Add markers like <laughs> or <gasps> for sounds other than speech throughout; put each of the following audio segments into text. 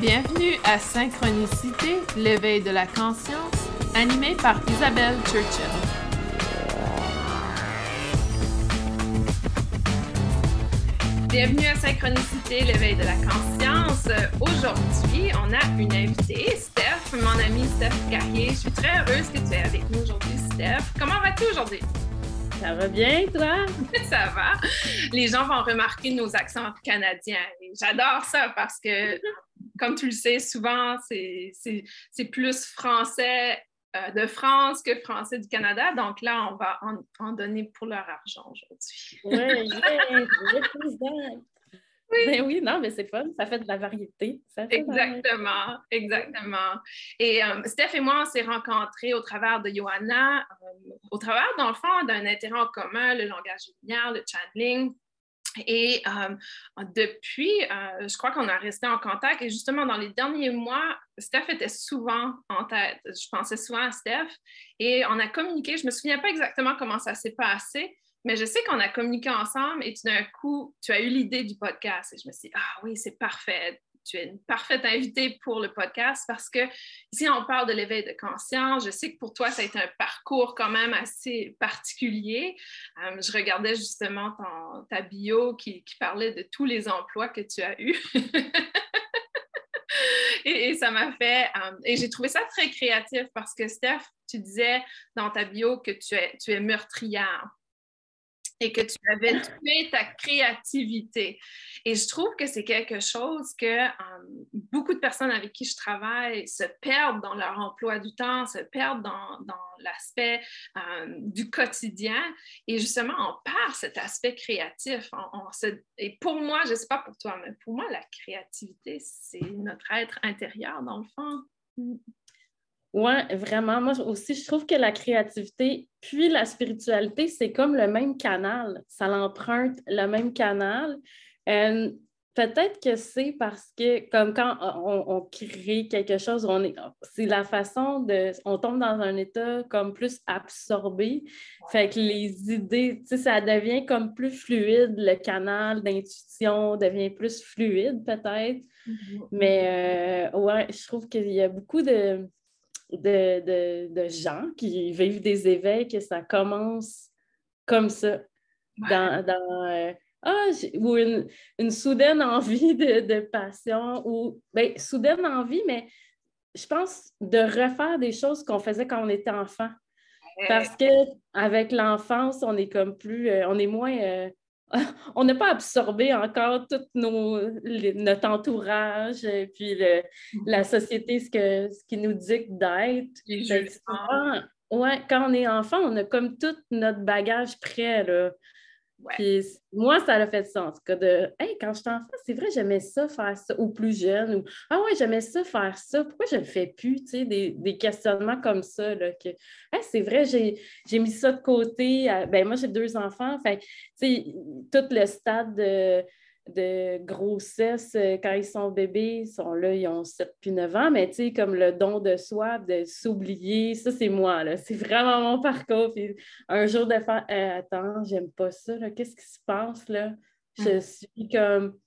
Bienvenue à Synchronicité, l'éveil de la conscience, animé par Isabelle Churchill. Bienvenue à Synchronicité, l'éveil de la conscience. Aujourd'hui, on a une invitée, Steph, mon amie Steph Carrier. Je suis très heureuse que tu es avec nous aujourd'hui, Steph. Comment vas-tu aujourd'hui? Ça va bien, toi? <laughs> ça va. Les gens vont remarquer nos accents canadiens. J'adore ça parce que, <laughs> comme tu le sais, souvent, c'est plus français euh, de France que français du Canada. Donc là, on va en, donner pour leur argent aujourd'hui. oui, <laughs> oui. Ben oui, non, mais c'est fun, ça fait de la variété. exactement, exactement. Et euh, Steph et moi, on s'est rencontrés au travers de Johanna, euh, au travers, dans le fond, d'un intérêt en commun, le langage lumière, le channeling. Et euh, depuis, euh, je crois qu'on a resté en contact. Et justement, dans les derniers mois, Steph était souvent en tête. Je pensais souvent à Steph. Et on a communiqué. Je ne me souviens pas exactement comment ça s'est passé, mais je sais qu'on a communiqué ensemble. Et tout d'un coup, tu as eu l'idée du podcast. Et je me suis dit, ah oui, c'est parfait tu es une parfaite invitée pour le podcast parce que ici, on parle de l'éveil de conscience. Je sais que pour toi, ça a été un parcours quand même assez particulier. Euh, je regardais justement ta bio qui, parlait de tous les emplois que tu as eus. <laughs> et, ça m'a fait... Euh, et j'ai trouvé ça très créatif parce que, Steph, tu disais dans ta bio que tu es, tu es meurtrière et que tu avais tué ta créativité. Et je trouve que c'est quelque chose que euh, beaucoup de personnes avec qui je travaille se perdent dans leur emploi du temps, se perdent dans, l'aspect euh, du quotidien. Et justement, on perd cet aspect créatif. et pour moi, je ne sais pas pour toi, mais pour moi, la créativité, c'est notre être intérieur, dans le fond. Oui, vraiment. Moi aussi, je trouve que la créativité puis la spiritualité, c'est comme le même canal. Ça l'emprunte le même canal. Euh, peut-être que c'est parce que, comme quand on, crée quelque chose, on est, c'est la façon de. On tombe dans un état comme plus absorbé. Fait que les idées, tu sais, ça devient comme plus fluide. Le canal d'intuition devient plus fluide, peut-être. Mm-hmm. Mais euh, ouais, je trouve qu'il y a beaucoup de de, gens qui vivent des éveils, que ça commence comme ça, dans, euh, ah, ou une, soudaine envie de, passion, ou ben, soudaine envie, mais je pense de refaire des choses qu'on faisait quand on était enfant. Parce qu'avec l'enfance, on est comme plus, euh, on est moins euh, <laughs> on n'a pas absorbé encore tout notre entourage, et puis la société, ce, que, ce qui nous dicte d'être. Ouais, quand on est enfant, on a comme tout notre bagage prêt. Là moi, ça a fait sens. Que de, hey, quand j'étais enfant, c'est vrai, j'aimais ça faire ça, ou plus jeune, ou Ah ouais, j'aimais ça faire ça, pourquoi je ne le fais plus? Tu sais, des, questionnements comme ça. Là, que, c'est vrai, j'ai mis ça de côté. ben, moi, j'ai deux enfants. Fait, tu sais, tout le stade de de grossesse, euh, quand ils sont bébés, ils sont là, ils ont 7 puis 9 ans, mais tu sais, comme le don de soi, de s'oublier, ça, c'est moi, là. C'est vraiment mon parcours. Puis un jour de faire, euh, attends, j'aime pas ça, là. Qu'est-ce qui se passe, là? Je mm. suis comme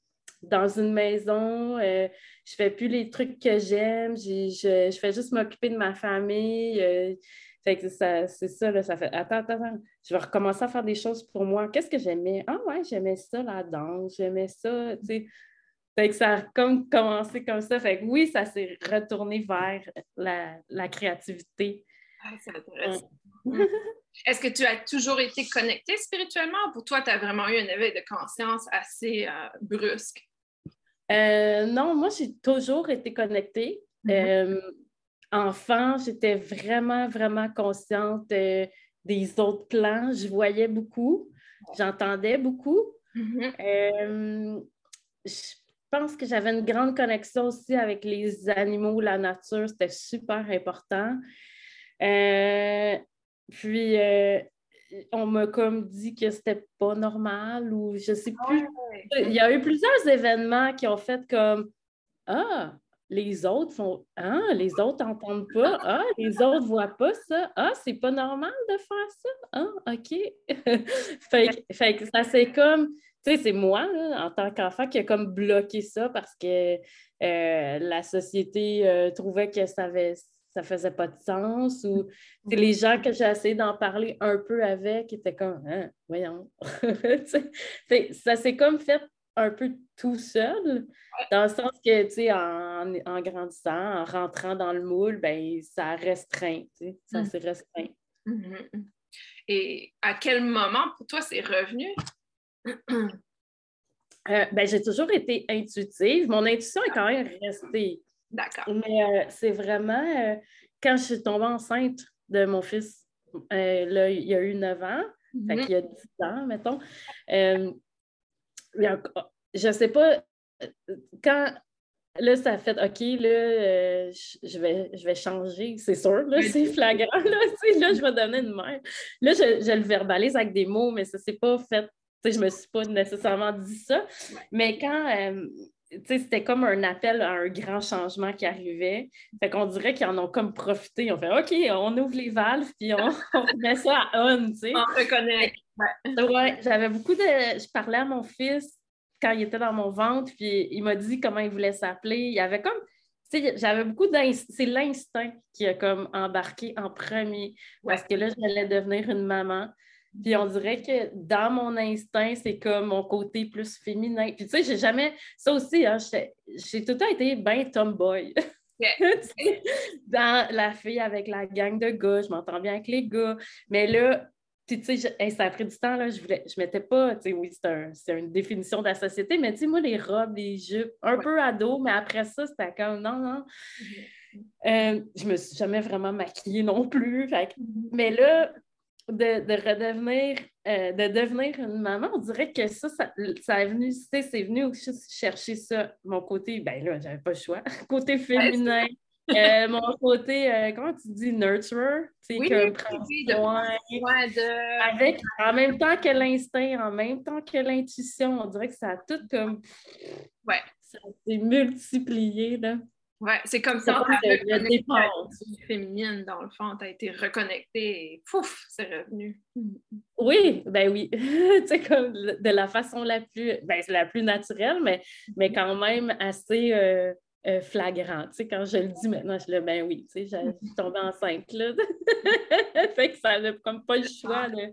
dans une maison, euh, je fais plus les trucs que j'aime, je, je, fais juste m'occuper de ma famille. Fait que ça, c'est ça, là, ça fait attends, attends, attends, je vais recommencer à faire des choses pour moi. Qu'est-ce que j'aimais? Ah ouais, j'aimais ça, la danse, j'aimais ça, tu sais. Fait que ça a comme commencé comme ça. Fait que oui, ça s'est retourné vers la, créativité. Ah, c'est intéressant. Est-ce que tu as toujours été connectée spirituellement ou pour toi, tu as vraiment eu un éveil de conscience assez euh, brusque? Euh, non, moi, j'ai toujours été connectée. Mm-hmm. Euh, enfant, j'étais vraiment, vraiment consciente euh, des autres plans. Je voyais beaucoup, j'entendais beaucoup. Mm-hmm. Euh, je pense que j'avais une grande connexion aussi avec les animaux, la nature, c'était super important. Euh, puis, on m'a comme dit que c'était pas normal ou je sais plus. Il y a eu plusieurs événements qui ont fait comme Ah, les autres font Ah, les autres n'entendent pas. Ah, les autres ne voient pas ça. Ah, c'est pas normal de faire ça. Ah, OK. <laughs> fait, que ça, c'est comme sais, c'est moi, en tant qu'enfant, qui a comme bloqué ça parce que euh, la société euh, trouvait que ça avait ça faisait pas de sens ou les gens que j'ai essayé d'en parler un peu avec étaient comme hein, voyons <laughs> ça s'est comme fait un peu tout seul dans le sens que tu sais en, en, grandissant en rentrant dans le moule ben ça restreint ça mm. s'est restreint mm-hmm. et à quel moment pour toi c'est revenu? <clears throat> Euh, ben, j'ai toujours été intuitive. Mon intuition est quand même restée. D'accord. Mais euh, c'est vraiment euh, quand je suis tombée enceinte de mon fils, là, il y a eu 9 ans, fait mhm. qu'il y a 10 ans, mettons. Je sais pas, quand là, ça a fait OK, là, je, vais, je vais changer, c'est sûr, là, c'est flagrant, là, là, je vais devenir une mère. Là, je, je, le verbalise avec des mots, mais ça s'est pas fait je ne me suis pas nécessairement dit ça. Mais quand euh, c'était comme un appel à un grand changement qui arrivait. Fait qu'on dirait qu'ils en ont comme profité. On fait OK, on ouvre les valves puis on, met ça à on, tu sais. On reconnaît. Ouais, j'avais beaucoup de. Je parlais à mon fils quand il était dans mon ventre, puis il m'a dit comment il voulait s'appeler. Il y avait comme. J'avais beaucoup d'instinct. C'est l'instinct qui a comme embarqué en premier. Parce que là, j'allais devenir une maman. Puis on dirait que dans mon instinct, c'est comme mon côté plus féminin. Puis tu sais, j'ai jamais. Ça aussi, hein, j'ai tout le temps été bien tomboy. <laughs> dans la fille avec la gang de gars, je m'entends bien avec les gars. Mais là, tu sais, ça a pris du temps, là, je voulais, je mettais pas, tu sais, oui, c'est une définition de la société, mais tu sais, moi, les robes, les jupes, un peu ado, mais après ça, c'était comme, non, non. Mm-hmm. Euh, je me suis jamais vraiment maquillée non plus. Fait, mm-hmm. Mais là, de, redevenir, euh, de devenir une maman, on dirait que ça, ça, ça est venu, c'est venu aussi chercher ça, mon côté, ben là, j'avais pas le choix, <laughs> côté féminin. Euh, mon côté, euh, comment tu dis, nurturer, c'est oui, comme de... avec en même temps que l'instinct, en même temps que l'intuition, on dirait que ça a tout comme ouais. ça s'est multiplié là. Ouais, c'est comme ça, tu féminine, dans le fond, tu as été reconnectée et pouf, c'est revenu. Oui, ben oui. <laughs> c'est comme de la façon la plus, ben, la plus naturelle, mais, mais quand même assez euh, euh, flagrante. Tu sais, quand je le dis maintenant, je le ben oui, tu sais, je suis tombée enceinte, là. <laughs> fait que ça n'a comme pas le choix, là.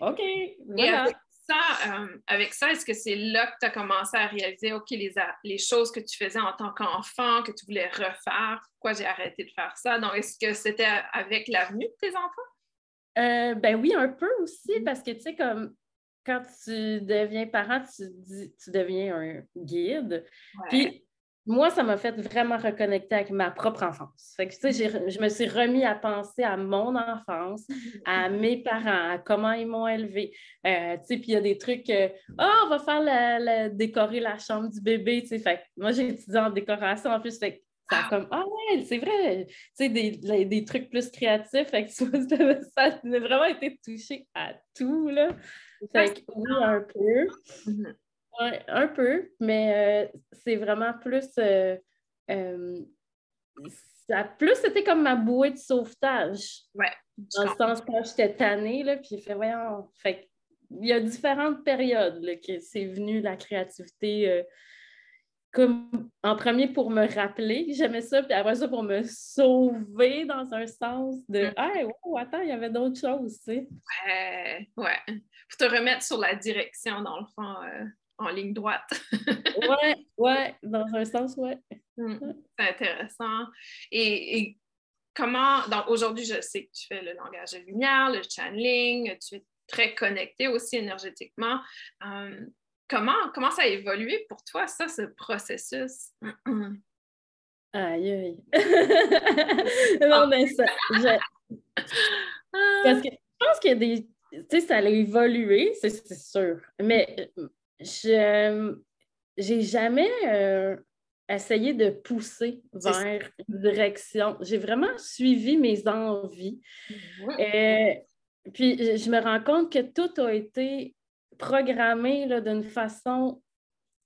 OK, voilà. Euh, avec ça, est-ce que c'est là que tu as commencé à réaliser, OK, les, les choses que tu faisais en tant qu'enfant, que tu voulais refaire, pourquoi j'ai arrêté de faire ça? Donc, est-ce que c'était avec l'avenue de tes enfants? Euh, ben oui, un peu aussi, mm-hmm. parce que tu sais, comme quand tu deviens parent, tu, dis, tu deviens un guide. Puis moi, ça m'a fait vraiment reconnecter avec ma propre enfance. Fait que, tu sais, je me suis remis à penser à mon enfance, à <laughs> mes parents, à comment ils m'ont élevé. Euh, tu sais, puis il y a des trucs, oh, on va faire décorer la chambre du bébé, tu sais. Fait moi, j'ai étudié en décoration en plus, fait ça comme Ah ouais, c'est vrai, tu sais, des, des, trucs plus créatifs. Fait que <laughs> ça a vraiment été touché à tout, là. Fait que oui, un peu. Oui, un peu, mais euh, c'est vraiment plus. Euh, euh, ça plus c'était comme ma bouée de sauvetage. Ouais. Dans le sens quand j'étais tannée, là, puis fait, voyons. Fait il y a différentes périodes là, que c'est venu la créativité. comme en premier pour me rappeler j'aimais ça, puis après ça pour me sauver dans un sens de mm. Hey, oh, attends, il y avait d'autres choses, tu sais. Ouais, ouais. Pour te remettre sur la direction, dans le fond en ligne droite. <laughs> oui, ouais, dans un sens, ouais. C'est intéressant. Et, comment, donc aujourd'hui, je sais que tu fais le langage de lumière, le channeling, tu es très connecté aussi énergétiquement. Euh, comment, comment ça a évolué pour toi, ça, ce processus? <clears throat> Aïe, aïe. <laughs> non, mais ça. Parce que je pense qu'il y a des. Tu sais, ça a évolué, c'est sûr. Mais je j'ai jamais euh, essayé de pousser vers une direction. J'ai vraiment suivi mes envies. Et, euh, puis je me rends compte que tout a été programmé d'une façon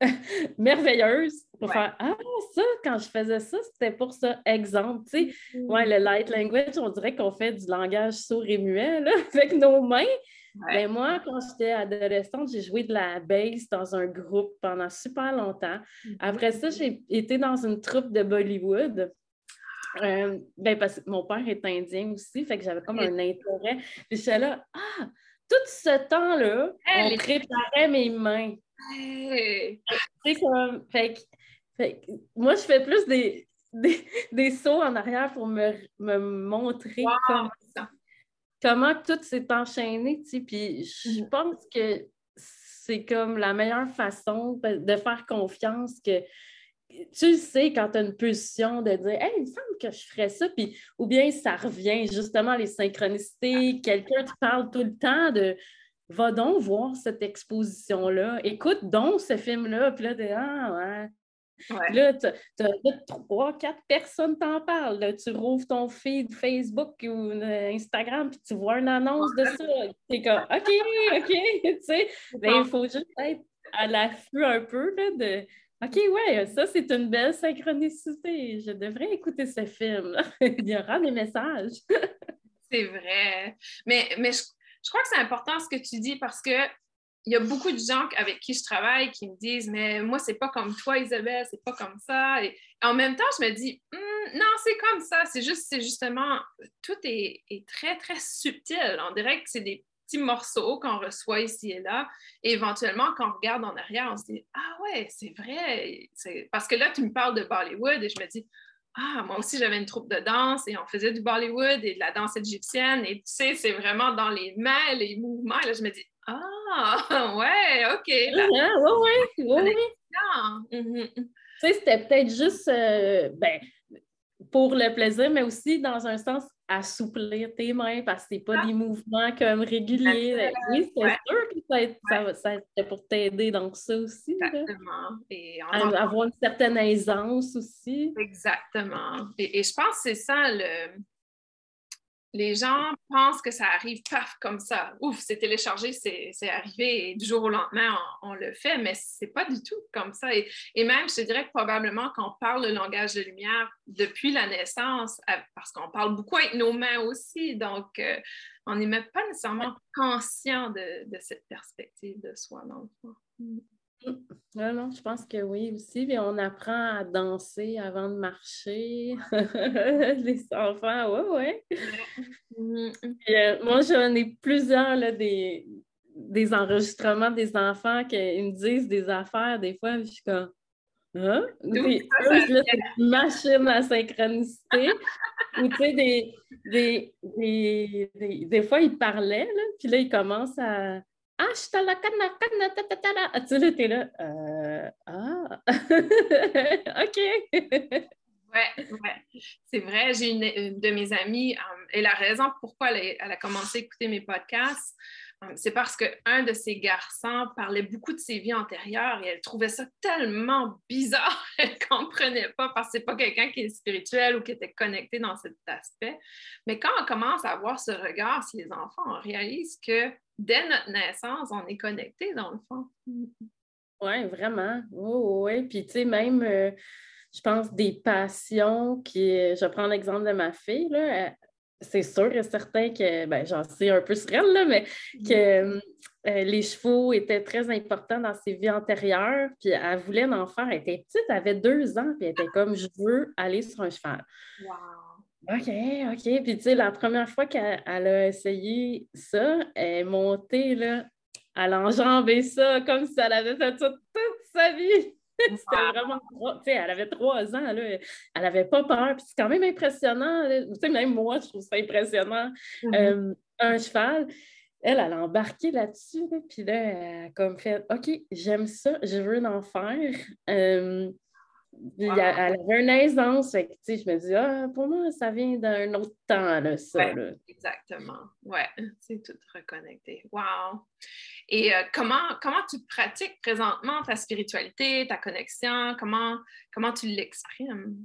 <laughs> merveilleuse pour faire Ah, ça, quand je faisais ça, c'était pour ça. Exemple, tu sais, ouais, le light language, on dirait qu'on fait du langage sourd et muet là, <laughs> avec nos mains, Ben, moi, quand j'étais adolescente, j'ai joué de la bass dans un groupe pendant super longtemps. Mm-hmm. Après ça, j'ai été dans une troupe de Bollywood. Euh, ben, parce que mon père est indien aussi, fait que j'avais comme un intérêt. Puis j'étais là, ah, tout ce temps-là, on préparait mes mains. Comme, fait, moi, je fais plus des, des, sauts en arrière pour me, montrer comment, tout s'est enchaîné. Puis je mhm. pense que c'est comme la meilleure façon de faire confiance que tu sais quand tu as une position de dire Hey, il me semble que je ferais ça, puis ou bien ça revient justement les synchronicités, quelqu'un te parle tout le temps de Va donc voir cette exposition-là, écoute donc ce film-là, puis là, Ah ouais, Là, tu as trois, quatre personnes t'en parlent. Tu rouvres ton feed Facebook ou euh, Instagram, puis tu vois une annonce de ça. Tu es comme, OK, OK, <laughs> tu sais. Ben, il faut juste être à l'affût un peu là, de OK, ouais, ça, c'est une belle synchronicité. Je devrais écouter ce film. <laughs> il y aura des messages. <laughs> c'est vrai. Mais, mais je, je crois que c'est important ce que tu dis parce que il y a beaucoup de gens avec qui je travaille qui me disent Mais moi, c'est pas comme toi, Isabelle, c'est pas comme ça. Et en même temps, je me dis hum, Non, c'est comme ça. C'est juste, c'est justement, tout est, très, très subtil. On dirait que c'est des petits morceaux qu'on reçoit ici et là. Et éventuellement, quand on regarde en arrière, on se dit Ah ouais, c'est vrai. Parce que là, tu me parles de Bollywood et je me dis ah, moi aussi, j'avais une troupe de danse et on faisait du Bollywood et de la danse égyptienne. Et tu sais, c'est vraiment dans les mains, les mouvements. Et là, je me dis, ah, <laughs> ouais, OK. Là, oui, oui, oui. Tu sais, c'était peut-être juste euh, ben, pour le plaisir, mais aussi dans un sens assouplir tes mains parce que c'est pas des mouvements comme réguliers. Oui, c'est sûr que ça, ça, ça pour t'aider dans ça aussi. Exactement. Et avoir une certaine aisance aussi. Exactement. Et, et je pense que c'est ça le les gens pensent que ça arrive paf comme ça. Ouf, c'est téléchargé, c'est arrivé et du jour au lendemain, on, le fait, mais c'est pas du tout comme ça. Et, même, je dirais que probablement qu'on parle le langage de lumière depuis la naissance, parce qu'on parle beaucoup avec nos mains aussi, donc euh, on n'est même pas nécessairement conscient de, cette perspective de soi dans fond. Mm. Non, non, je pense que oui aussi. mais on apprend à danser avant de marcher. <laughs> Les enfants, oui, oui. Euh, moi, j'en ai plusieurs là, des, des enregistrements des enfants qui me disent des affaires. Des fois, je suis comme. Hein? Des, machine à synchronicité. Ou tu sais, des, des, des, des, fois, ils parlaient, là, puis là, ils commencent à ah, je suis la canne, canne, Tu sais, t'es là. Euh, ah, OK. ouais, ouais. C'est vrai, j'ai une, de mes amies, euh, et la raison pourquoi elle, a commencé à écouter mes podcasts, c'est parce qu'un de ses garçons parlait beaucoup de ses vies antérieures et elle trouvait ça tellement bizarre, <laughs> elle ne comprenait pas parce que ce n'est pas quelqu'un qui est spirituel ou qui était connecté dans cet aspect. Mais quand on commence à avoir ce regard sur les enfants, on réalise que dès notre naissance, on est connecté dans le fond. Oui, vraiment. Oui, oui. Puis, tu sais, même, euh, je pense, des passions qui. Je prends l'exemple de ma fille, là. C'est sûr et certain que, ben, j'en sais un peu sur elle, là, mais que euh, les chevaux étaient très importants dans ses vies antérieures. Puis, elle voulait en faire. Elle était petite, elle avait deux ans, puis elle était comme, je veux aller sur un cheval. Wow. OK, OK. Puis, tu sais, la première fois qu'elle a essayé ça, elle est montée, là, elle a enjambé ça comme si elle avait fait ça toute sa vie. <laughs> C'était vraiment. Tu sais, elle avait trois ans, là. Elle n'avait pas peur. Puis, c'est quand même impressionnant. Tu sais, même moi, je trouve ça impressionnant. Mm-hmm. Euh, un cheval. Elle, elle a embarqué là-dessus, puis là, elle a comme fait OK, j'aime ça, je veux en faire. Euh, elle avait une aisance. je me dis, ah, pour moi, ça vient d'un autre temps, là, ça. Exactement. Ouais, c'est tout reconnecté. Wow. Et euh, comment, comment tu pratiques présentement ta spiritualité, ta connexion? Comment, comment tu l'exprimes?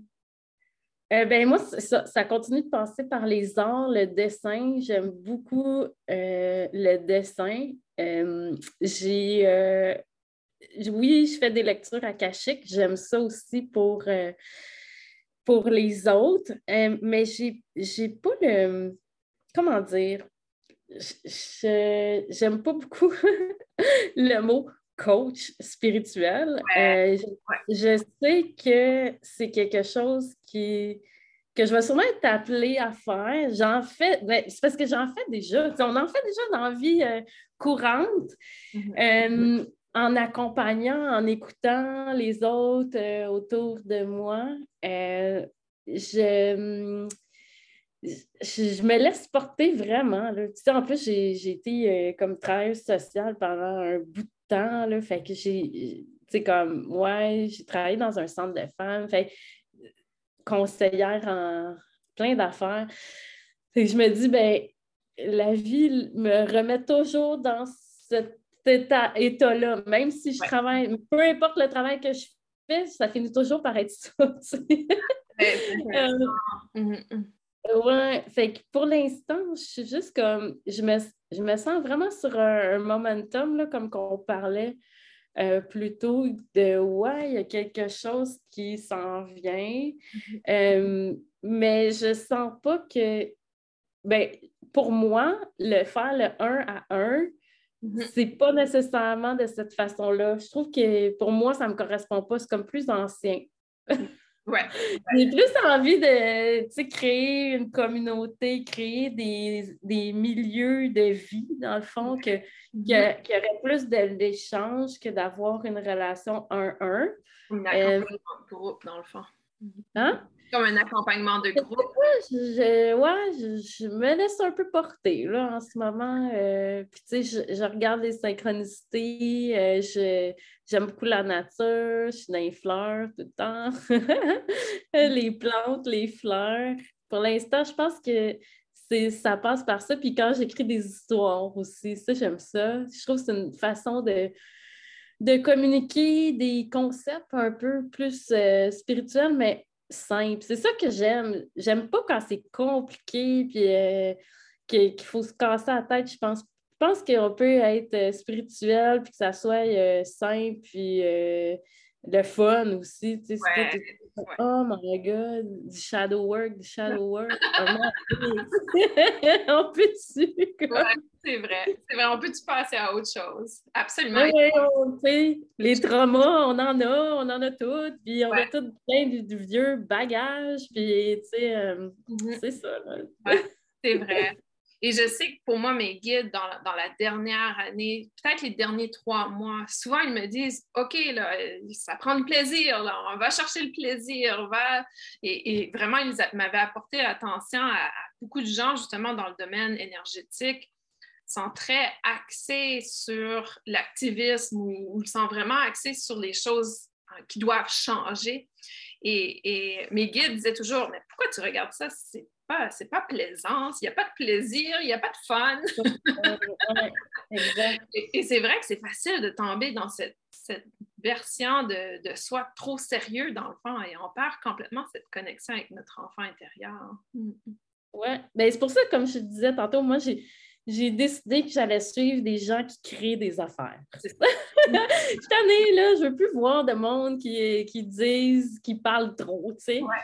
Euh, ben moi, ça, continue de passer par les arts, le dessin. J'aime beaucoup euh, le dessin. j'ai oui, je fais des lectures akashiques. J'aime ça aussi pour, pour les autres. Mais j'ai, j'ai pas le. Comment dire? J'aime pas beaucoup <laughs> le mot coach spirituel. Euh, je, sais que c'est quelque chose qui, que je vais sûrement être appelée à faire. J'en fais, ben, c'est parce que j'en fais déjà. on en fait déjà dans la vie euh, courante. Mm-hmm. Euh, en accompagnant, en écoutant les autres autour de moi, je, je, me laisse porter vraiment. Là. Tu sais, en plus, j'ai été comme travailleuse sociale pendant un bout de temps. Là, fait que j'ai, tu comme, ouais, j'ai travaillé dans un centre de femmes, fait conseillère en plein d'affaires. je me dis, ben, la vie me remet toujours dans cet état, état-là, même si je travaille, peu importe le travail que je fais, ça finit toujours par être <laughs> ça. Ouais, fait que pour l'instant, je suis juste comme, je me, je me sens vraiment sur un, momentum, là, comme qu'on parlait euh, plutôt de, ouais, il y a quelque chose qui s'en vient, <laughs> euh, mais je sens pas que, ben, pour moi, le faire le 1 à 1, mm-hmm. c'est pas nécessairement de cette façon-là. Je trouve que pour moi, ça me correspond pas, c'est comme plus ancien. <laughs> J'ai plus envie de créer une communauté, créer des, milieux de vie, dans le fond, que, mm-hmm. qui aurait plus d'échanges que d'avoir une relation 1-1. Un accompagnement de groupe, dans le fond. Hein? Comme un accompagnement de groupe. Je, ouais, je, me laisse un peu porter là, en ce moment. Euh, puis, tu sais, je, regarde les synchronicités. Euh, j'aime beaucoup la nature. Je suis dans les fleurs tout le temps. <laughs> les plantes, les fleurs. Pour l'instant, je pense que ça passe par ça. Puis quand j'écris des histoires aussi, ça, j'aime ça. Je trouve que c'est une façon de, de communiquer des concepts un peu plus euh, spirituels, mais simple. C'est ça que j'aime. J'aime pas quand c'est compliqué puis euh, qu'il faut se casser la tête. Je pense, je pense qu'on peut être euh, spirituel puis que ça soit euh, simple puis le fun aussi. Tu sais, Oh my God, du shadow work, du shadow work. <laughs> <laughs> on peut-tu? c'est vrai. C'est vrai, on peut-tu passer à autre chose? Absolument. Oui, les traumas, on en a, on en a toutes, puis on a tous plein de, vieux bagages, puis tu sais, euh, mm-hmm. c'est ça. c'est vrai. Et je sais que pour moi, mes guides dans la, dans la dernière année, peut-être les derniers trois mois, souvent ils me disent OK, là, ça prend du plaisir, là, on va chercher le plaisir, on va. Et, vraiment, ils m'avaient apporté l'attention à, beaucoup de gens, justement, dans le domaine énergétique, sont très axés sur l'activisme ou, sont vraiment axés sur les choses euh, qui doivent changer. Et, et, mes guides disaient toujours, mais pourquoi tu regardes ça? C'est c'est pas plaisant, il n'y a pas de plaisir, il n'y a pas de fun. <laughs> et, c'est vrai que c'est facile de tomber dans cette, version de, de, soi trop sérieux dans le fond et on perd complètement cette connexion avec notre enfant intérieur. Oui, ben, c'est pour ça, comme je te disais tantôt, moi, j'ai j'ai décidé que j'allais suivre des gens qui créent des affaires. C'est ça. <laughs> Cette année, là, je veux plus voir de monde qui, qui disent, qui parlent trop, tu sais. Ouais.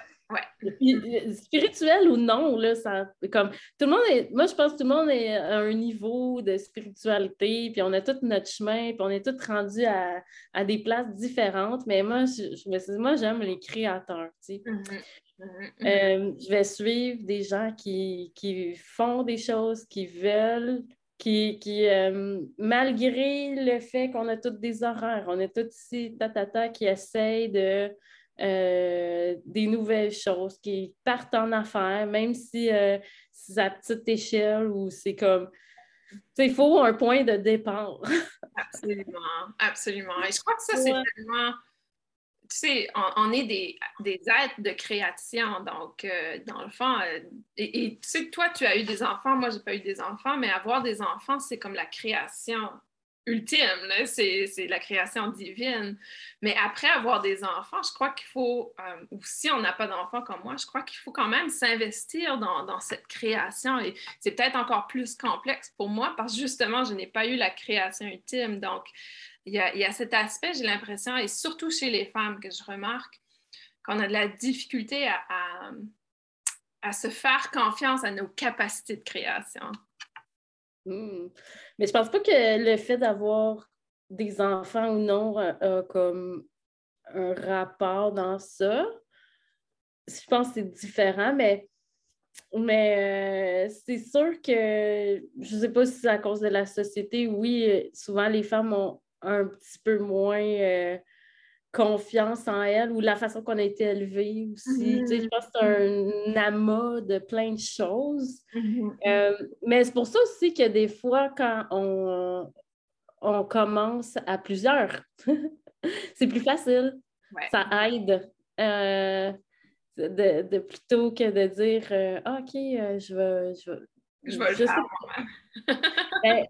Spirituel ou non, là, ça, comme, tout le monde est, moi, je pense que tout le monde est à un niveau de spiritualité, puis on a tout notre chemin, puis on est tous rendus à, des places différentes, mais moi, je, me suis moi, j'aime les créateurs, tu sais. Mm-hmm. Euh, je vais suivre des gens qui, font des choses, qui veulent, qui, qui euh, malgré le fait qu'on a tous des horaires, on est tous ici, tatata, qui essayent de euh, des nouvelles choses, qui partent en affaires, même si c'est à petite échelle ou c'est comme. Il faut un point de départ. <laughs> absolument, absolument. Et je crois que ça, c'est tellement. Tu sais, on, est des, des, êtres de création, donc, euh, dans le fond, et, et, tu sais, toi, tu as eu des enfants, moi, j'ai pas eu des enfants, mais avoir des enfants, c'est comme la création ultime, c'est la création divine. Mais après avoir des enfants, je crois qu'il faut, euh, ou si on n'a pas d'enfants comme moi, je crois qu'il faut quand même s'investir dans, cette création. Et c'est peut-être encore plus complexe pour moi parce que justement, je n'ai pas eu la création ultime. Donc, il y a, cet aspect, j'ai l'impression, et surtout chez les femmes que je remarque, qu'on a de la difficulté à, à se faire confiance à nos capacités de création. Hmm. Mais je pense pas que le fait d'avoir des enfants ou non a comme un rapport dans ça. Je pense que c'est différent, mais, mais euh, c'est sûr que je ne sais pas si c'est à cause de la société. Oui, souvent les femmes ont un petit peu moins euh, confiance en elles ou la façon qu'on a été élevées aussi. je mm-hmm. pense que c'est un amas de plein de choses. Mm-hmm. Euh, mais c'est pour ça aussi que des fois, quand on, on commence à plusieurs, <laughs> c'est plus facile. Ça aide. Euh, de, plutôt que de dire euh, ah, OK, euh, je vais. Je, je ben,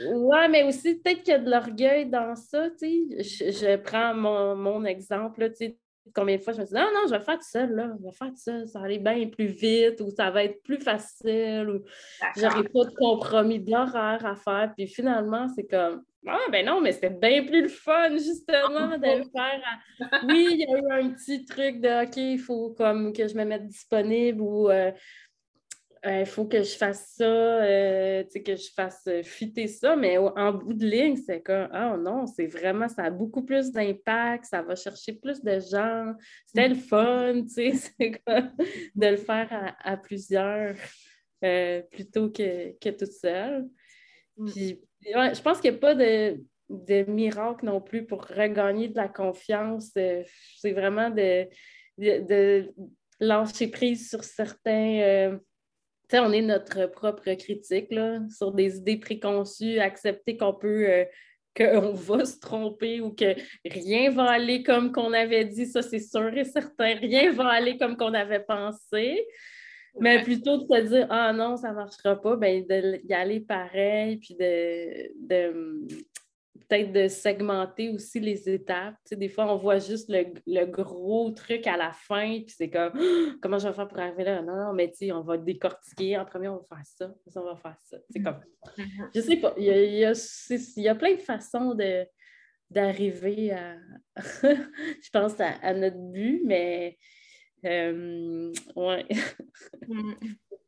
ouais, mais aussi peut-être qu'il y a de l'orgueil dans ça. Je, je prends mon, mon exemple. sais combien de fois je me dis non, non, je vais faire tout seul, là, je vais faire tout seul, ça va aller bien plus vite ou ça va être plus facile ou j'aurai pas de compromis d'horaire à faire. Puis finalement, c'est comme ah ben non, mais c'était bien plus le fun, justement, de le faire. Oui, il y a eu un petit truc de OK, il faut comme que je me mette disponible ou euh, il euh, faut que je fasse ça, euh, que je fasse euh, fuiter ça, mais en bout de ligne, c'est comme, oh non, c'est vraiment, ça a beaucoup plus d'impact, ça va chercher plus de gens, c'est le fun, tu sais, <laughs> c'est comme de le faire à, plusieurs plutôt que, que toute seule. Mm. Puis, je pense qu'il n'y a pas de, de, miracle non plus pour regagner de la confiance. c'est vraiment de, de, de, lâcher prise sur certains on est notre propre critique sur des idées préconçues, accepter qu'on peut, euh, qu'on <laughs> va se tromper ou que rien va aller comme qu'on avait dit, ça c'est sûr et certain, rien va aller comme qu'on avait pensé. Mais plutôt de se dire Ah non, ça ne marchera pas, ben, d'y aller pareil, puis de, de, peut-être de segmenter aussi les étapes. des fois, on voit juste le, gros truc à la fin, puis c'est comme <gasps> comment je vais faire pour arriver là? Non, non, mais on va décortiquer. En premier, on va faire ça, on va faire ça. C'est comme. Mm-hmm. Je sais pas. Il y a, plein de façons de d'arriver à, <laughs> je pense, à, notre but, mais euh, ouais. Mm.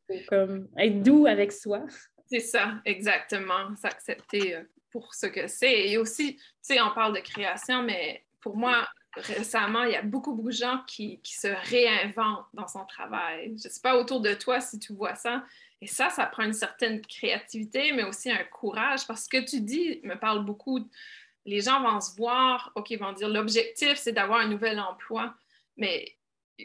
<laughs> comme être doux avec soi. C'est ça, exactement. S'accepter euh, pour ce que c'est. Et aussi, tu sais, on parle de création, mais pour moi, récemment, il y a beaucoup, beaucoup de gens qui, qui se réinventent dans son travail. Je ne sais pas autour de toi si tu vois ça. Et ça, ça prend une certaine créativité, mais aussi un courage, parce que tu dis me parle beaucoup. Les gens vont se voir, OK, ils vont dire l'objectif, c'est d'avoir un nouvel emploi, mais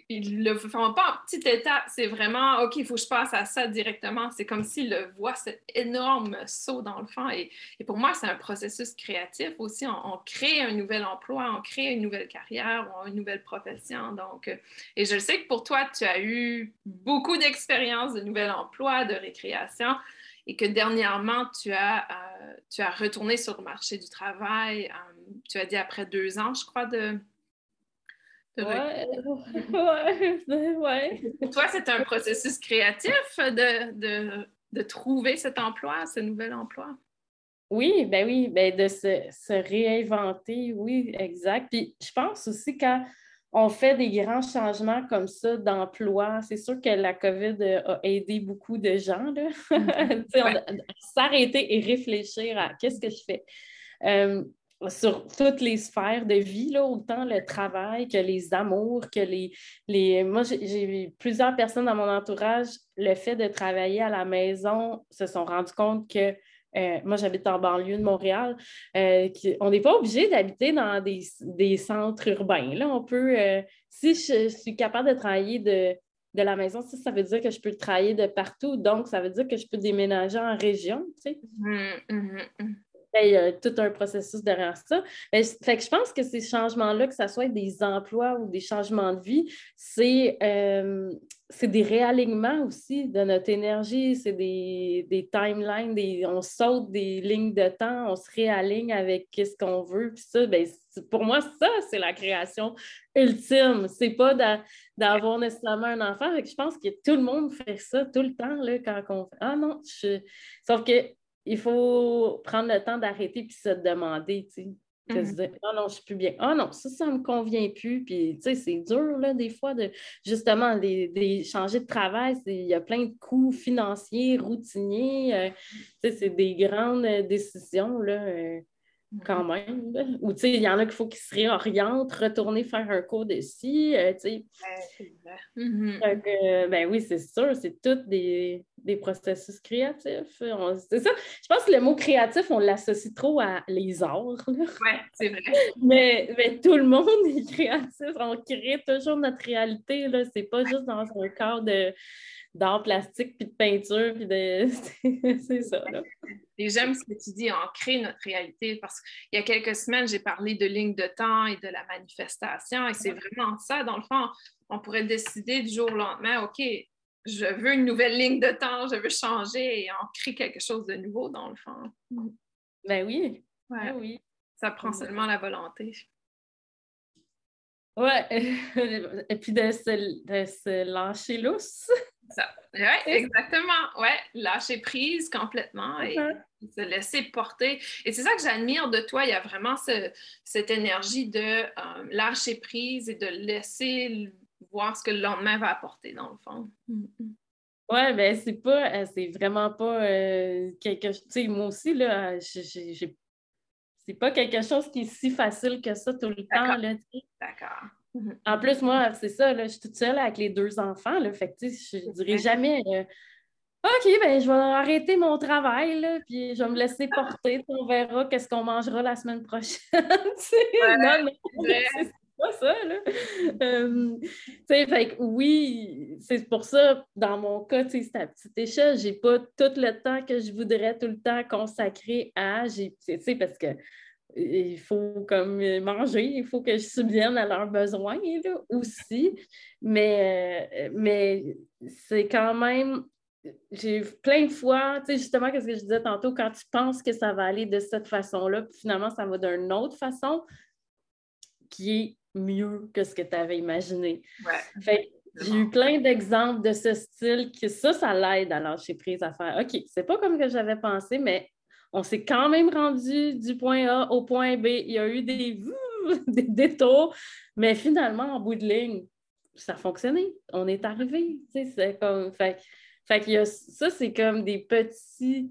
ils le font pas en petite étape. C'est vraiment, OK, il faut que je passe à ça directement. C'est comme s'ils le voient, cet énorme saut dans le fond. Et, pour moi, c'est un processus créatif aussi. On, crée un nouvel emploi, on crée une nouvelle carrière, ou une nouvelle profession. Donc, euh, et je sais que pour toi, tu as eu beaucoup d'expériences de nouvel emploi, de récréation, et que dernièrement, tu as, euh, tu as retourné sur le marché du travail. Euh, tu as dit après deux ans, je crois, de <laughs> Ouais, ouais, Pour toi, c'est un processus créatif de, de, trouver cet emploi, ce nouvel emploi? Oui, ben oui, ben de se, réinventer, oui, exact. Puis je pense aussi quand on fait des grands changements comme ça d'emploi, c'est sûr que la COVID a aidé beaucoup de gens. Mm-hmm. <laughs> S'arrêter et réfléchir à qu'est-ce que je fais. Euh, sur toutes les sphères de vie, là, autant le travail que les amours, que les. les... Moi, j'ai plusieurs personnes dans mon entourage, le fait de travailler à la maison, se sont rendus compte que. Euh, moi, j'habite en banlieue de Montréal. Euh, on n'est pas obligé d'habiter dans des, centres urbains. Là, on peut, euh, si je, suis capable de travailler de, de la maison, ça, ça veut dire que je peux travailler de partout. Donc, ça veut dire que je peux déménager en région. Tu sais. Mmh, mmh, mmh. Il y a tout un processus derrière ça. fait que je pense que ces changements-là, que ce soit des emplois ou des changements de vie, c'est euh, des réalignements aussi de notre énergie, c'est des, des, timelines, des, on saute des lignes de temps, on se réaligne avec ce qu'on veut. Ça, ben, pour moi, ça, c'est la création ultime. C'est pas d'avoir nécessairement un enfant. je pense que tout le monde fait ça tout le temps là, quand on Ah non, je... sauf que il faut prendre le temps d'arrêter puis se demander, tu sais, de se dire, oh non, je suis plus bien. Oh non, ça, ça ne me convient plus. Puis, tu sais, c'est dur, là, des fois, de justement, changer de travail. Il y a plein de coûts financiers, routiniers. Euh, tu sais, c'est des grandes décisions, là. Euh, quand même. Ou tu sais, il y en a qu'il faut qu'ils se réorientent, retourner faire un cours de ci, euh, tu sais. Mm-hmm. ben oui, c'est sûr, c'est tous des, processus créatifs. C'est ça. Je pense que le mot créatif, on l'associe trop à les arts. Oui, c'est vrai. <laughs> mais, mais, tout le monde est créatif. On crée toujours notre réalité. C'est pas juste dans un cadre de d'art plastique, puis de peinture, puis de... <laughs> c'est ça, là. Et j'aime ce que tu dis, on crée notre réalité, parce qu'il y a quelques semaines, j'ai parlé de ligne de temps et de la manifestation, et c'est vraiment ça, dans le fond, on pourrait décider du jour au lendemain, OK, je veux une nouvelle ligne de temps, je veux changer, et on crée quelque chose de nouveau, dans le fond. Ben oui. Ouais. Ben oui. Ça prend seulement la volonté. Ouais, <laughs> et puis de se, de se lâcher lousse. Oui, exactement. Ouais, lâcher prise complètement et se laisser porter. Et c'est ça que j'admire de toi. Il y a vraiment cette énergie de euh, lâcher prise et de laisser voir ce que le lendemain va apporter, dans le fond. Mm, mm. Oui, ben c'est pas, euh, c'est vraiment pas euh, quelque chose. Tu sais, moi aussi, là, c'est pas quelque chose qui est si facile que ça tout le temps. D'accord. En plus, moi, c'est ça, là, je suis toute seule avec les deux enfants. Là, fait que, je ne dirais jamais euh, OK, ben, je vais arrêter mon travail, là, puis je vais me laisser porter, on verra qu'est-ce qu'on mangera la semaine prochaine. <laughs> non, non, c'est <laughs> pas ça. Là. Euh, fait oui, c'est pour ça, dans mon cas, c'est à petite échelle, j'ai pas tout le temps que je voudrais tout le temps consacrer à. Parce que il faut comme manger, il faut que je subvienne à leurs besoins aussi. Mais, euh, mais c'est quand même, j'ai plein de fois, tu sais, justement, qu'est-ce que je disais tantôt, quand tu penses que ça va aller de cette façon-là, puis finalement, ça va d'une autre façon qui est mieux que ce que tu avais imaginé. Fait j'ai eu plein d'exemples de ce style que ça, ça l'aide à lâcher prise, à faire OK, c'est pas comme que j'avais pensé, mais on s'est quand même rendu du point A au point B. Il y a eu des, <laughs> des détours, mais finalement, en bout de ligne, ça a fonctionné. On est arrivé. C'est comme. Fait, fait ça, c'est comme des petits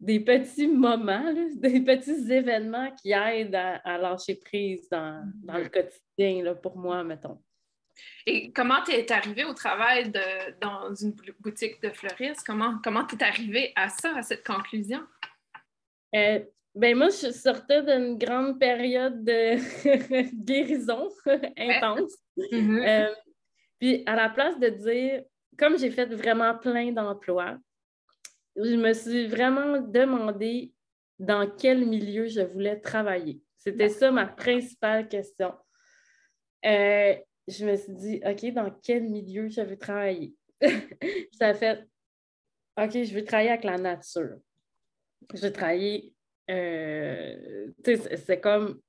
des petits moments, <laughs> des petits événements qui aident à, lâcher prise dans, le quotidien, là, pour moi, mettons. Et comment tu es arrivé au travail de, dans une boutique de fleuriste? Comment tu es arrivé à ça, à cette conclusion? Euh, ben moi, je sortais d'une grande période de <laughs> guérison <laughs> intense. Mm-hmm. Euh, puis à la place de dire, comme j'ai fait vraiment plein d'emplois, je me suis vraiment demandé dans quel milieu je voulais travailler. C'était ça ma principale question. Euh, je me suis dit, OK, dans quel milieu je veux travailler? <laughs> ça a fait, OK, je veux travailler avec la nature je vais travailler, euh, c'est comme,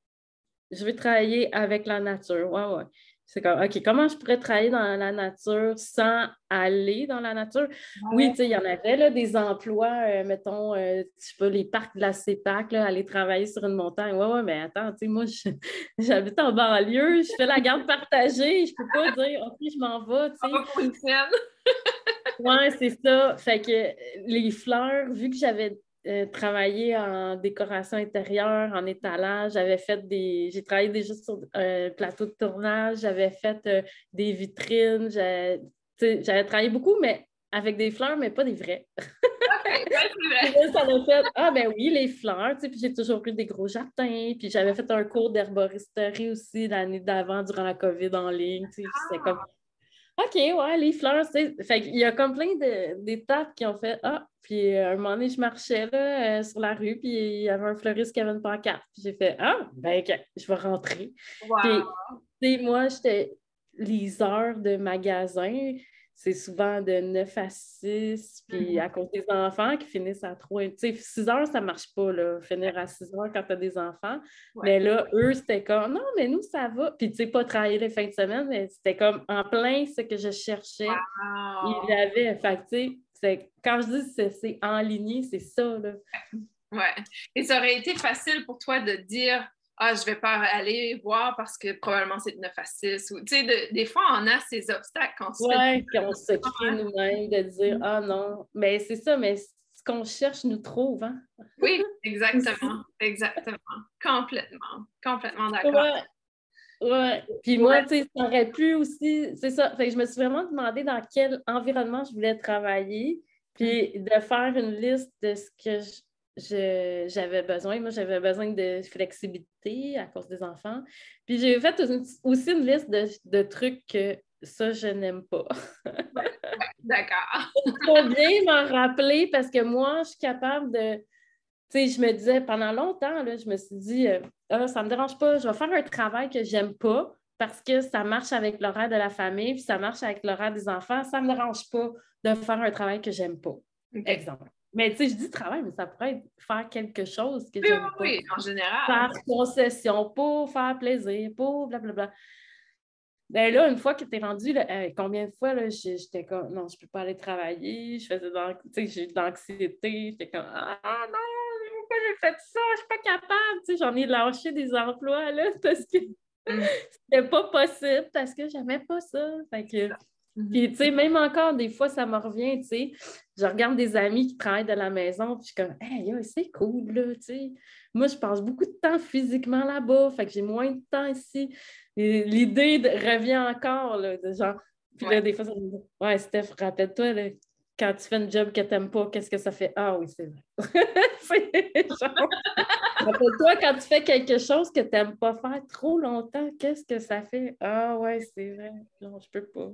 je vais travailler avec la nature. Ouais, ouais. C'est comme, OK, comment je pourrais travailler dans la nature sans aller dans la nature? Oui, tu sais, il y en avait là, des emplois, euh, mettons, euh, je sais pas, les parcs de la CEPAC, là, aller travailler sur une montagne. Ouais, ouais, mais attends, tu sais, moi, <laughs> j'habite en banlieue, je fais la garde partagée, je peux pas dire, OK, je m'en vais, tu sais. oui, c'est ça. Fait que les fleurs, vu que j'avais euh, travaillé en décoration intérieure, en étalage. J'avais fait des. J'ai travaillé déjà sur un euh, plateau de tournage, j'avais fait euh, des vitrines. J'avais travaillé beaucoup, mais avec des fleurs, mais pas des vraies. <laughs> Ça m'a fait Ah, ben oui, les fleurs. Puis j'ai toujours eu des gros jardins. Puis j'avais fait un cours d'herboristerie aussi l'année d'avant, durant la COVID en ligne. C'était ah! comme OK, ouais, les fleurs, c'est. Fait il y a comme plein d'étapes qui ont fait Ah, puis euh, un moment donné, je marchais là, euh, sur la rue, puis il y avait un fleuriste qui avait une pancarte. Puis j'ai fait Ah, ben, OK, je vais rentrer. Wow. Puis, moi, j'étais les heures de magasin, c'est souvent de 9 à 6, puis mm-hmm. à cause des enfants qui finissent à 3. Tu sais, 6 heures, ça ne marche pas, là, finir à 6 heures quand tu as des enfants. Mais là, eux, c'était comme, non, mais nous, ça va. Puis, tu sais, pas travailler les fins de semaine, mais c'était comme en plein ce que je cherchais. Il y avait, fait tu sais, quand je dis c'est en ligne, c'est ça, là. Ouais. Et ça aurait été facile pour toi de dire, ah, je vais pas aller voir parce que probablement c'est de 9 à 6. Ou, des fois, on a ces obstacles quand se ouais, qu'on se crée nous-mêmes de dire, ah non, mais c'est ça, mais ce qu'on cherche nous trouve. Hein? Oui, <laughs> exactement, exactement. Complètement, complètement d'accord. Ouais. Puis moi, tu sais, ça aurait pu aussi, c'est ça. Fait que je me suis vraiment demandé dans quel environnement je voulais travailler, puis mm. de faire une liste de ce que j'avais besoin. Moi, j'avais besoin de flexibilité à cause des enfants. Puis j'ai fait aussi une liste de, trucs que ça, je n'aime pas. <laughs> D'accord. Il faut bien m'en rappeler parce que moi, je suis capable de sais, je me disais pendant longtemps, là, je me suis dit, euh, ah, ça ne me dérange pas, je vais faire un travail que j'aime pas parce que ça marche avec l'horaire de la famille, puis ça marche avec l'horaire des enfants. Ça ne me dérange pas de faire un travail que j'aime pas. Exemple. Mais tu sais, je dis travail, mais ça pourrait être faire quelque chose que pas. Oui, en général. Faire concession pour faire plaisir, pour blablabla. Ben là, une fois que tu es rendu, combien de fois j'étais comme non, je ne peux pas aller travailler, je faisais de, j'ai de l'anxiété, j'étais comme ah non, j'ai fait ça? Je suis pas capable. Tu sais, j'en ai lâché des emplois là, <laughs> parce que mm. c'était pas possible, parce que j'aimais pas ça. Fait que, mm-hmm. puis, tu sais, même encore, des fois, ça me revient, tu sais. Je regarde des amis qui travaillent de la maison, puis je suis comme, hey, c'est cool, là, tu sais. Moi, je passe beaucoup de temps physiquement là-bas, fait que j'ai moins de temps ici. L'idée revient encore, là, de genre. Puis là, des fois, ça me dit, ouais, Steph, rappelle-toi, quand tu fais un job que tu n'aimes pas, qu'est-ce que ça fait? Ah oui, c'est vrai. <laughs> Rappelle-toi, quand tu fais quelque chose que tu n'aimes pas faire trop longtemps, qu'est-ce que ça fait? Ah ouais, c'est vrai. Non, je peux pas.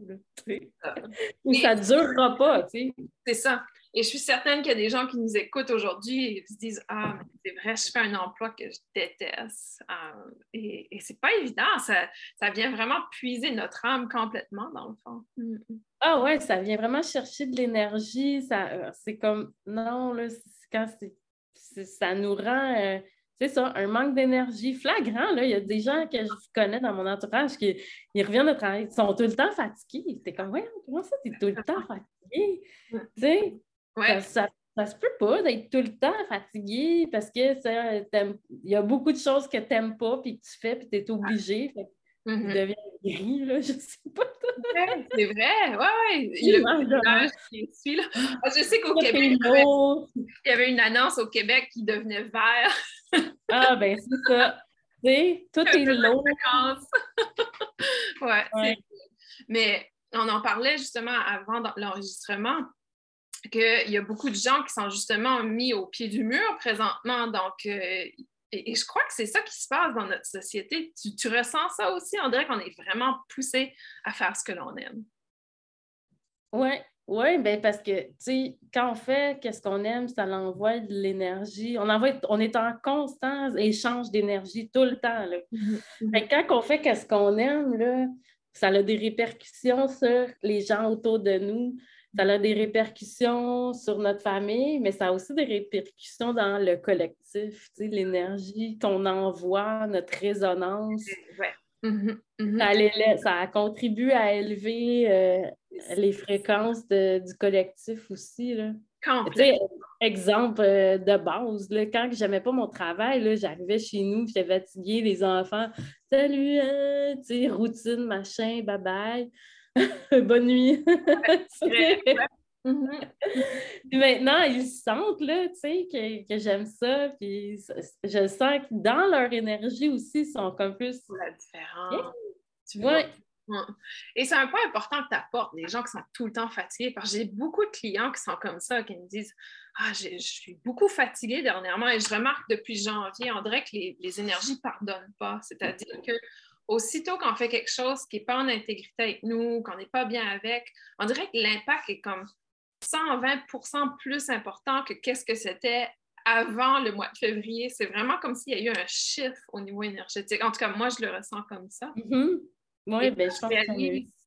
Ou ça ne durera pas, tu sais. C'est ça. Et je suis certaine qu'il y a des gens qui nous écoutent aujourd'hui et qui se disent Ah, c'est vrai, je fais un emploi que je déteste. Euh, et, et c'est pas évident. Ça, ça, vient vraiment puiser notre âme complètement, dans le fond. Mm, mm. Ah ouais, ça vient vraiment chercher de l'énergie. Euh, c'est comme non, là, quand ça nous rend. Euh, c'est ça, un manque d'énergie flagrant. Là. Il y a des gens que je connais dans mon entourage qui ils reviennent de travail, ils sont tout le temps fatigués. C'est comme, ouais, comment ça, tu es tout le temps fatigué? Tu sais, ça, ça, se peut pas d'être tout le temps fatigué parce que il y a beaucoup de choses que tu n'aimes pas puis que tu fais puis tu es obligé. Tu mm-hmm. deviens gris, là, <laughs> je sais pas. c'est vrai, ouais, ouais. Le qui suit, là. Ah, je sais qu'au Québec, il y, avait, une annonce au Québec qui devenait vert. <laughs> ah, ben c'est ça. Tu sais, tout est lourd. <laughs> ouais, ouais. Mais on en parlait justement avant l'enregistrement qu'il y a beaucoup de gens qui sont justement mis au pied du mur présentement. Donc, euh, et, je crois que c'est ça qui se passe dans notre société. Tu, ressens ça aussi? On dirait qu'on est vraiment poussé à faire ce que l'on aime. Oui, oui, ben parce que, tu sais, quand on fait qu'est-ce qu'on aime, ça l'envoie de l'énergie. On, envoie, on est en constant échange d'énergie tout le temps. Là. Mm-hmm, mm-hmm. quand on fait qu'est-ce qu'on aime, là, ça a des répercussions sur les gens autour de nous ça a des répercussions sur notre famille, mais ça a aussi des répercussions dans le collectif, l'énergie qu'on envoie, notre résonance. Ouais. Mhm, mhm. Ça, contribue à élever euh, les fréquences du collectif aussi. Là. Exemple euh, de base, là, quand je n'aimais pas mon travail, j'arrivais chez nous, j'étais fatiguée, les enfants, salut, hein, routine, machin, bye bye. <laughs> Bonne nuit. <laughs> Mhm. maintenant, ils sentent là, que, que j'aime ça. Puis je sens que dans leur énergie aussi, ils sont comme plus. La différence. Tu vois? Et c'est un point important que tu apportes, les gens qui sont tout le temps fatigués, parce que j'ai beaucoup de clients qui sont comme ça, qui me disent Ah, je suis beaucoup fatiguée dernièrement et je remarque depuis janvier, on dirait que les, les énergies ne pardonnent pas. C'est-à-dire que aussitôt qu'on fait quelque chose qui n'est pas en intégrité avec nous, qu'on n'est pas bien avec, on dirait que l'impact est comme 120% plus important que qu'est-ce que c'était avant le mois de février. C'est vraiment comme s'il y a eu un chiffre au niveau énergétique. En tout cas, moi, je le ressens comme ça. Mm-hmm. Oui, bien, je pense que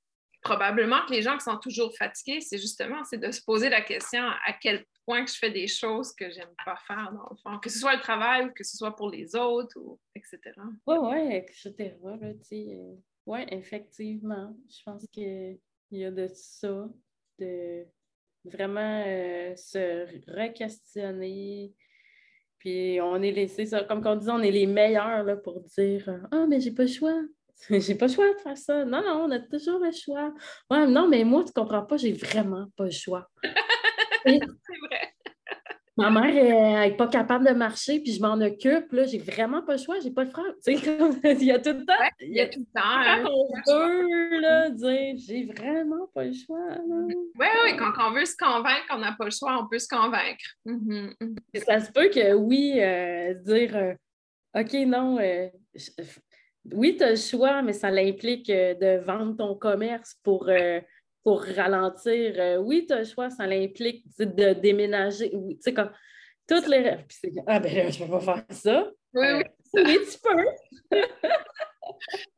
probablement que les gens qui sont toujours fatigués, c'est justement c'est de se poser la question à quel point que je fais des choses que j'aime pas faire dans le fond, que ce soit le travail ou que ce soit pour les autres, ou, etc. Oui, oui, etc. Euh, oui, effectivement. Je pense qu'il y a de ça, de vraiment euh, se re-questionner Puis on est laissé ça, comme on dit, on est les meilleurs là, pour dire Ah, mais j'ai pas le choix. <laughs> J'ai pas le choix de faire ça. Non, non, on a toujours le choix. Ouais, non, mais moi, tu comprends pas, j'ai vraiment pas le choix. <laughs> c'est vrai. Ma mère n'est pas capable de marcher, puis je m'en occupe. Là, j'ai vraiment pas le choix, j'ai pas le frère. <laughs> Sais, il y a tout le temps. il y a tout le temps. Hein. Quand on veut là, dire j'ai vraiment pas le choix. Oui, oui, quand on veut se convaincre qu'on n'a pas le choix, on peut se convaincre. Mm-hmm, mm-hmm. Ça se peut que oui, euh, dire euh, OK, non, euh, oui, tu as le choix, mais ça l'implique de vendre ton commerce pour pour ralentir. Euh, oui, tu as le choix, ça implique de déménager. Tu sais, comme toutes les rêves. ah, ben là, je peux pas faire ça. Oui, oui. Euh, oui, tu peux.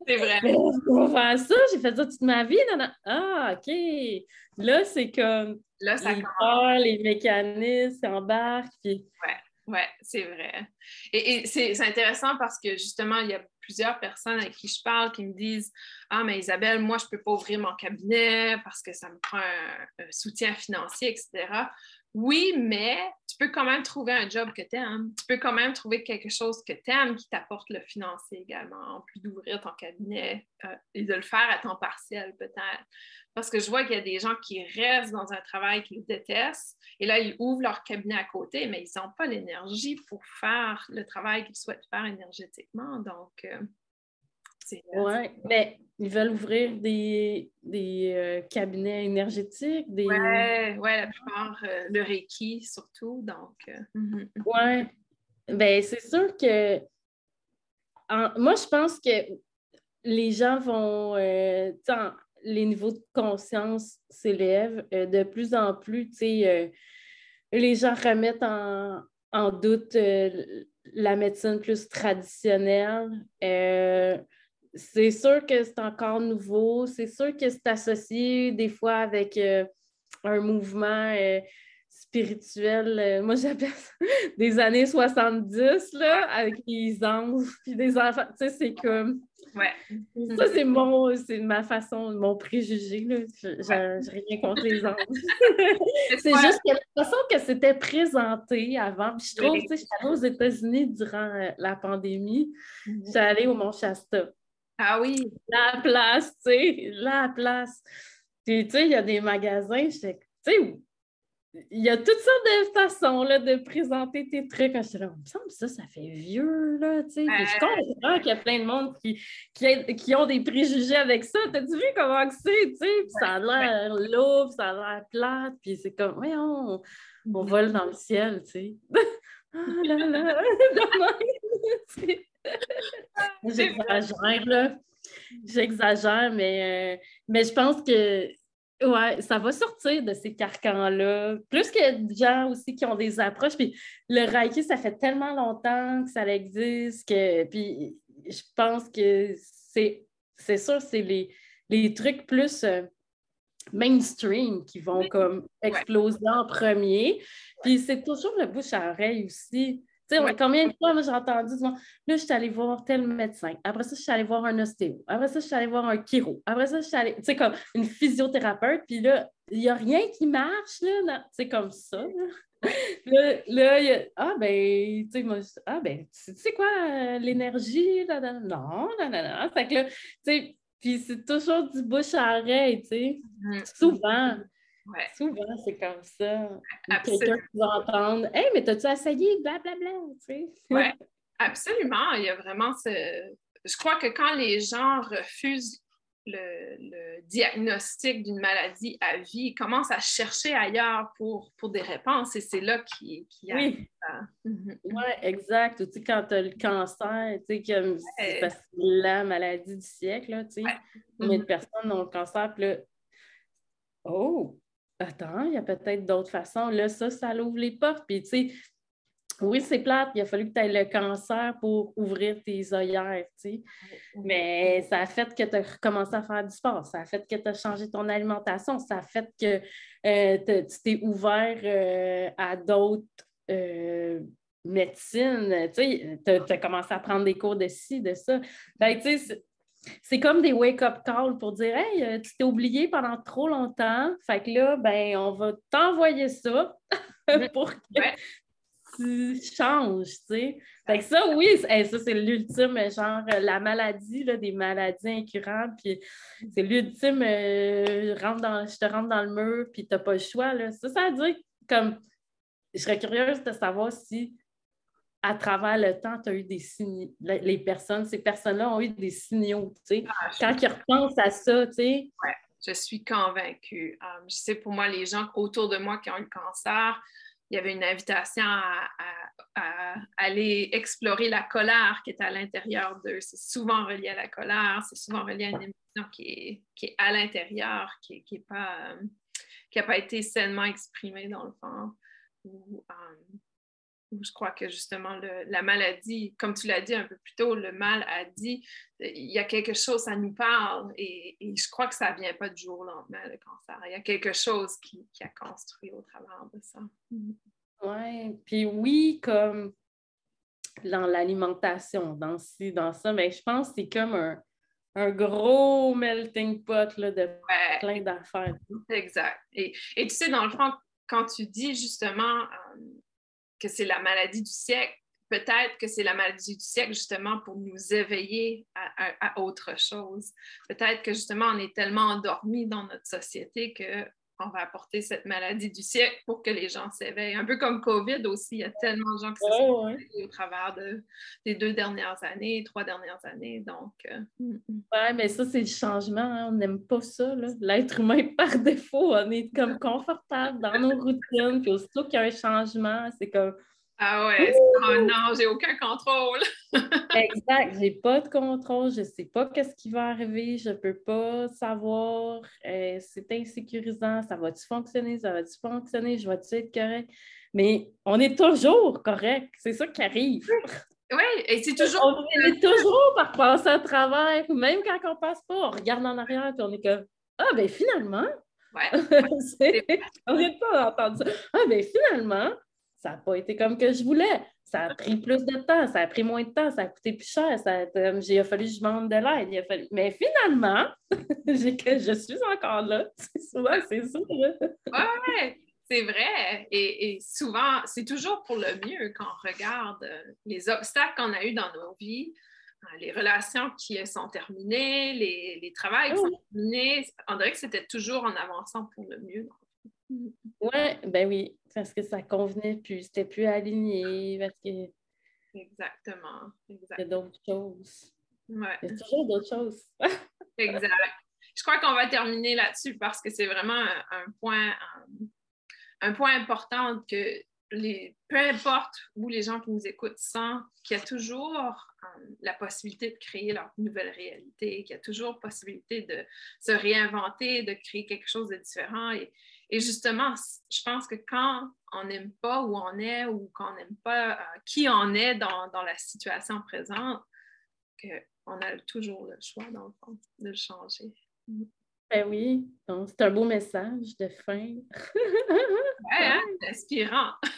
c'est vrai. Mais je peux pas faire ça. J'ai fait ça toute ma vie. Ah, OK. Là, c'est comme. Là, ça les corps, les mécanismes embarquent. Puis... Ouais. Oui, c'est vrai. Et, c'est intéressant parce que justement, il y a plusieurs personnes avec qui je parle qui me disent Ah, mais Isabelle, moi, je ne peux pas ouvrir mon cabinet parce que ça me prend un, soutien financier, etc. Oui, mais tu peux quand même trouver un job que tu aimes. Tu peux quand même trouver quelque chose que tu aimes qui t'apporte le financier également, en plus d'ouvrir ton cabinet euh, et de le faire à temps partiel peut-être. Parce que je vois qu'il y a des gens qui restent dans un travail qu'ils détestent et là, ils ouvrent leur cabinet à côté, mais ils n'ont pas l'énergie pour faire le travail qu'ils souhaitent faire énergétiquement. Donc, euh. Oui, mais ils veulent ouvrir des, des euh, cabinets énergétiques. Des... Oui, ouais, la plupart, euh, le Reiki surtout. Donc, mm-hmm. oui. Bien, c'est sûr que. moi, je pense que les gens vont les niveaux de conscience s'élèvent. Euh, de plus en plus, euh, les gens remettent en, doute euh, la médecine plus traditionnelle. C'est sûr que c'est encore nouveau. C'est sûr que c'est associé des fois avec un mouvement spirituel. moi, <laughs> j'appelle ça des années 70, là, avec les anges puis des enfants. Tu sais, c'est comme Ouais. Ça, c'est mon, c'est ma façon, mon préjugé. Là. Je, rien contre les anges. <laughs> c'est juste que la façon que c'était présenté avant. Puis je trouve, tu sais, suis allée aux États-Unis durant euh, la pandémie. Mhm. J'allais allée au Mont Shasta. Ah oui. La place, tu sais, la place. Puis, tu sais, il y a des magasins, tu sais, il y a toutes sortes de façons là, de présenter tes trucs. Je là, il me semble que ça, ça fait vieux, là, tu sais. Je comprends qu'il y a plein de monde qui, qui, ont des préjugés avec ça. T'as-tu vu comment c'est, tu sais? ça a l'air lourd, ça a l'air plate, puis c'est comme, ouais, on, on vole dans le ciel, tu sais. <laughs> ah là là, <laughs> <laughs> J'exagère, là. J'exagère, mais, euh, mais je pense que oui, ça va sortir de ces carcans-là. Plus que des gens aussi qui ont des approches. Puis le Reiki, ça fait tellement longtemps que ça existe que. Puis je pense que c'est, c'est sûr, c'est les, trucs plus euh, mainstream qui vont comme exploser en premier. Puis c'est toujours le bouche à oreille aussi. Combien de fois j'ai entendu, là, je suis allée voir tel médecin. Après ça, je suis allée voir un ostéo. Après ça, je suis allée voir un chiro. Après ça, je suis allée, tu sais, comme une physiothérapeute. Puis là, il n'y a rien qui marche, là. C'est comme ça. <laughs> Là, là, il y a, ah ben, tu sais, moi, ah ben, tu sais quoi, l'énergie, là, là, non, non, non, non. Fait que là, tu sais, puis c'est toujours du bouche à oreille, tu sais, mm-hmm. souvent. Souvent, c'est comme ça. Quelqu'un qui va entendre Hey, mais t'as-tu essayé blablabla? Tu sais? Oui, absolument. Il y a vraiment ce. Je crois que quand les gens refusent le, diagnostic d'une maladie à vie, ils commencent à chercher ailleurs pour, pour des réponses et c'est là qui Oui, mhm. ouais, exact. Tu sais, quand tu as le cancer, tu sais, c'est la maladie du siècle, tu sais. Combien de mhm. personnes ont le cancer, puis là, oh, attends, il y a peut-être d'autres façons. Là, ça, ça l'ouvre les portes. Puis, tu sais, oui, c'est plate, il a fallu que tu aies le cancer pour ouvrir tes œillères, tu sais. Mais ça a fait que tu as recommencé à faire du sport, ça a fait que tu as changé ton alimentation, ça a fait que euh, tu t'es ouvert euh, à d'autres euh, médecines, tu sais, tu as, commencé à prendre des cours de ci, de ça. Tu sais, c'est comme des wake-up calls pour dire Hey, euh, tu t'es oublié pendant trop longtemps. Fait que là, ben, on va t'envoyer ça <laughs> pour que tu changes, tu sais. Fait que ça, oui, ça, c'est l'ultime, genre, la maladie, là, des maladies incurables, puis c'est l'ultime, euh, je te rentre dans le mur, puis t'as pas le choix, là. Ça, ça veut dire, comme, je serais curieuse de savoir si, à travers le temps, tu as eu des signes, les personnes, ces personnes-là ont eu des signaux, tu sais. Ah, Quand ils repensent à ça, tu sais. Ouais, je suis convaincue. Um, je sais, pour moi, les gens autour de moi qui ont eu le cancer, il y avait une invitation à, aller explorer la colère qui est à l'intérieur d'eux. C'est souvent relié à la colère, c'est souvent relié à une émotion qui est, à l'intérieur, qui n'a pas, euh, pas été sainement exprimée dans le fond. Ou, euh, je crois que justement la maladie, comme tu l'as dit un peu plus tôt, le mal a dit, il y a quelque chose, ça nous parle et, je crois que ça ne vient pas du jour au lendemain, le cancer. Il y a quelque chose qui, a construit au travers de ça. Mm. Oui, puis oui, comme dans l'alimentation, dans ci, dans ça, mais je pense que c'est comme un, gros melting pot là, de plein d'affaires. Exact. Et, tu sais, dans le fond, quand tu dis justement euh, que c'est la maladie du siècle, peut-être que c'est la maladie du siècle justement pour nous éveiller à, autre chose. Peut-être que justement on est tellement endormi dans notre société que on va apporter cette maladie du siècle pour que les gens s'éveillent. Un peu comme COVID aussi, il y a tellement de gens qui se sont au travers des deux dernières années, trois dernières années. Donc, euh, mm, mm. oui, mais ça, c'est le changement. Hein. On n'aime pas ça. L'être humain, <laughs> par défaut, on est comme confortable dans nos routines. Puis aussitôt qu'il y a un changement, c'est comme ah ouais, oh non, j'ai aucun contrôle. <laughs> exact, j'ai pas de contrôle, je sais pas qu'est-ce qui va arriver, je peux pas savoir, euh, c'est insécurisant, ça va-tu fonctionner, ça va-tu fonctionner, je vais-tu être correct? Mais on est toujours correct, c'est ça qui arrive. Oui, et c'est toujours. On est toujours par passer à travers, même quand on passe pas, on regarde en arrière et on est comme Ah, ben finalement. Ouais. <laughs> on vient pas d'entendre ça. Ah, ben finalement, ça n'a pas été comme que je voulais. Ça a pris plus de temps, ça a pris moins de temps, ça a coûté plus cher. Ça a, il a fallu que je demande de l'aide. Fallu... Mais finalement, <laughs> je suis encore là. <laughs> Souvent, c'est ça. Oui, c'est vrai. Et, souvent, c'est toujours pour le mieux quand on regarde euh, les obstacles qu'on a eus dans nos vies, euh, les relations qui sont terminées, les, les travails qui sont terminés. On dirait que c'était toujours en avançant pour le mieux. Oui, ben oui, parce que ça convenait plus, c'était plus aligné, parce que. Exactement. Il y a d'autres choses. Ouais. Il y a toujours d'autres choses. <laughs> exact. Je crois qu'on va terminer là-dessus parce que c'est vraiment un, point, un, point important que les, peu importe où les gens qui nous écoutent sentent qu'il y a toujours euh, la possibilité de créer leur nouvelle réalité, qu'il y a toujours possibilité de se réinventer, de créer quelque chose de différent. Et, et justement, je pense que quand on n'aime pas où on est ou qu'on n'aime pas euh, qui on est dans, la situation présente, qu'on a toujours le choix, dans le fond, de le changer. Mm. Ben oui, c'est un beau message de fin. <laughs> ouais, hein? inspirant. <laughs>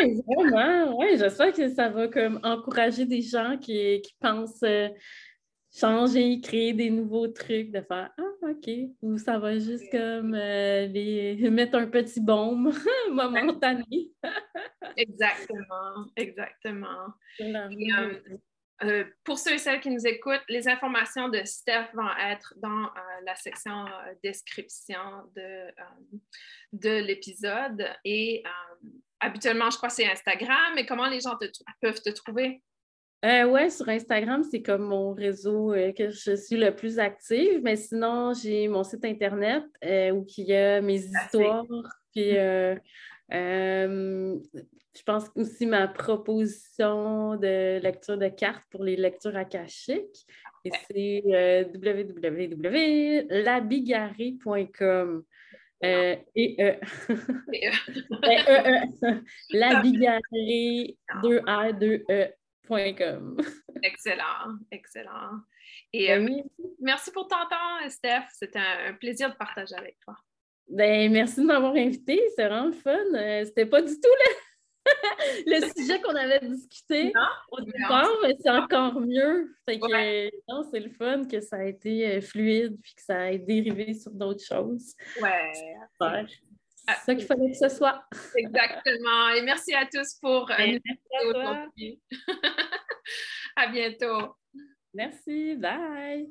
oui, vraiment. Oui, j'espère que ça va comme encourager des gens qui, pensent euh, changer, créer des nouveaux trucs, de faire Ah, OK, ou ça va juste comme euh, les... <laughs> mettre un petit baume <laughs> momentané. <laughs> exactement, exactement. Euh, euh, pour ceux et celles qui nous écoutent, les informations de Steph vont être dans la section description de, de l'épisode. Et habituellement, je crois que c'est Instagram. Mais comment les gens peuvent te trouver? Euh, oui, sur Instagram, c'est comme mon réseau euh, que je suis le plus active, mais sinon, j'ai mon site Internet euh, où il y a mes histoires, puis je pense aussi ma proposition de lecture de cartes pour les lectures akashiques. Et c'est www.labigaré.com. et e. La bigarré, 2 A, 2 E <laughs> excellent, excellent. Et ben euh, merci pour ton temps, Steph. C'était un, plaisir de partager avec toi. Ben, merci de m'avoir invité. C'est vraiment le fun. Euh, c'était pas du tout le, <laughs> sujet qu'on avait discuté au départ, mais c'est encore mieux. c'est le fun que ça a été euh, fluide puis que ça ait dérivé sur d'autres choses. Ouais. Ah, C'est ça qu'il fallait que ce soit. <laughs> Exactement. Et merci à tous pour euh, nous aujourd'hui. <laughs> à bientôt. Merci. Bye.